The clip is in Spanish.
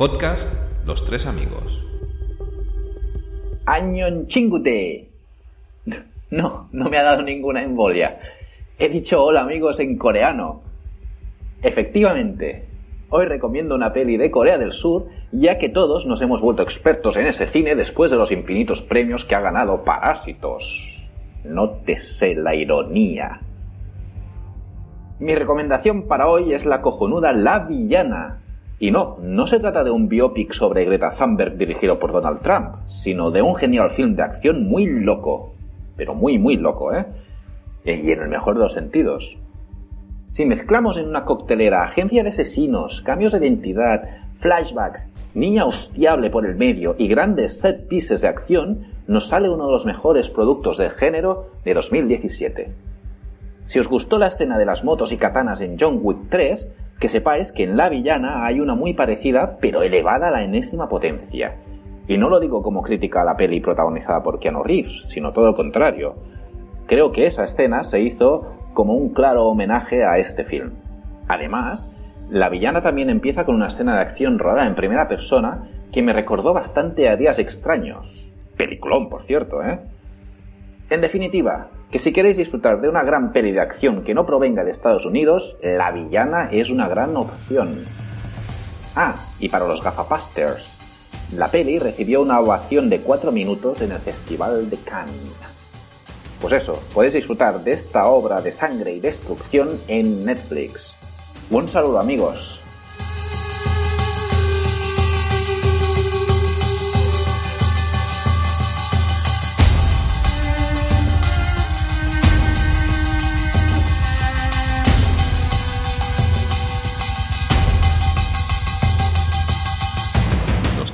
Podcast Los Tres Amigos. Añon chingute. No, no me ha dado ninguna embolia. He dicho hola amigos en coreano. Efectivamente, hoy recomiendo una peli de Corea del Sur, ya que todos nos hemos vuelto expertos en ese cine después de los infinitos premios que ha ganado Parásitos. Nótese la ironía. Mi recomendación para hoy es la cojonuda La Villana. Y no, no se trata de un biopic sobre Greta Thunberg dirigido por Donald Trump, sino de un genial film de acción muy loco. Pero muy, muy loco, ¿eh? Y en el mejor de los sentidos. Si mezclamos en una coctelera agencia de asesinos, cambios de identidad, flashbacks, niña hostiable por el medio y grandes set pieces de acción, nos sale uno de los mejores productos del género de 2017. Si os gustó la escena de las motos y katanas en John Wick 3, que sepáis que en La Villana hay una muy parecida, pero elevada a la enésima potencia. Y no lo digo como crítica a la peli protagonizada por Keanu Reeves, sino todo lo contrario. Creo que esa escena se hizo como un claro homenaje a este film. Además, La Villana también empieza con una escena de acción rodada en primera persona que me recordó bastante a Días Extraños. Peliculón, por cierto, ¿eh? En definitiva, que si queréis disfrutar de una gran peli de acción que no provenga de Estados Unidos, La Villana es una gran opción. Ah, y para los gafapasters, la peli recibió una ovación de 4 minutos en el Festival de Cannes. Pues eso, podéis disfrutar de esta obra de sangre y destrucción en Netflix. Un saludo amigos.